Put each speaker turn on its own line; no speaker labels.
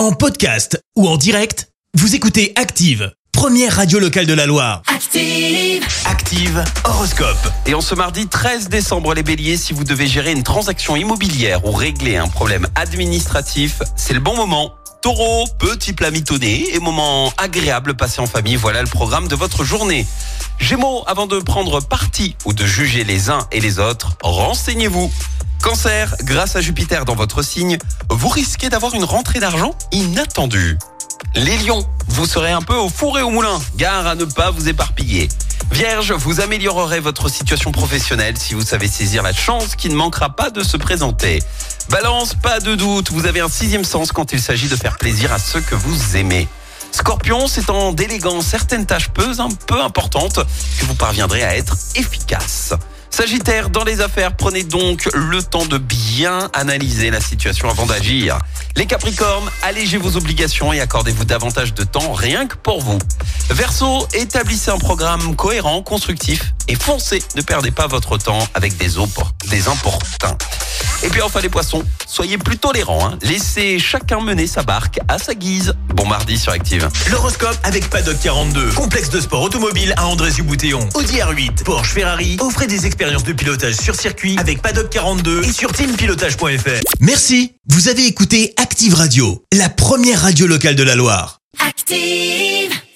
En podcast ou en direct, vous écoutez Active, première radio locale de la Loire.
Active.
Active Horoscope.
Et en ce mardi 13 décembre, les béliers, si vous devez gérer une transaction immobilière ou régler un problème administratif, c'est le bon moment. Taureau, petit plat mitonné et moment agréable passé en famille, voilà le programme de votre journée. Gémeaux, avant de prendre parti ou de juger les uns et les autres, renseignez-vous. Cancer, grâce à Jupiter dans votre signe, vous risquez d'avoir une rentrée d'argent inattendue. Les lions, vous serez un peu au four et au moulin, gare à ne pas vous éparpiller. Vierge, vous améliorerez votre situation professionnelle si vous savez saisir la chance qui ne manquera pas de se présenter. Balance, pas de doute, vous avez un sixième sens quand il s'agit de faire plaisir à ceux que vous aimez. Scorpion, c'est en déléguant certaines tâches peu, peu importantes que vous parviendrez à être efficace. Sagittaire, dans les affaires, prenez donc le temps de bien analyser la situation avant d'agir. Les Capricornes, allégez vos obligations et accordez-vous davantage de temps rien que pour vous. Verseau, établissez un programme cohérent, constructif et foncez. Ne perdez pas votre temps avec des, des importuns. Et puis enfin les poissons, soyez plus tolérants. hein. Laissez chacun mener sa barque à sa guise. Bon mardi sur Active.
L'horoscope avec Paddock 42, complexe de sport automobile à André-Boutéon. Audi R8, Porsche, Ferrari, offrez des expériences de pilotage sur circuit avec Paddock 42 et sur teampilotage.fr. Merci, vous avez écouté Active Radio, la première radio locale de la Loire.
Active.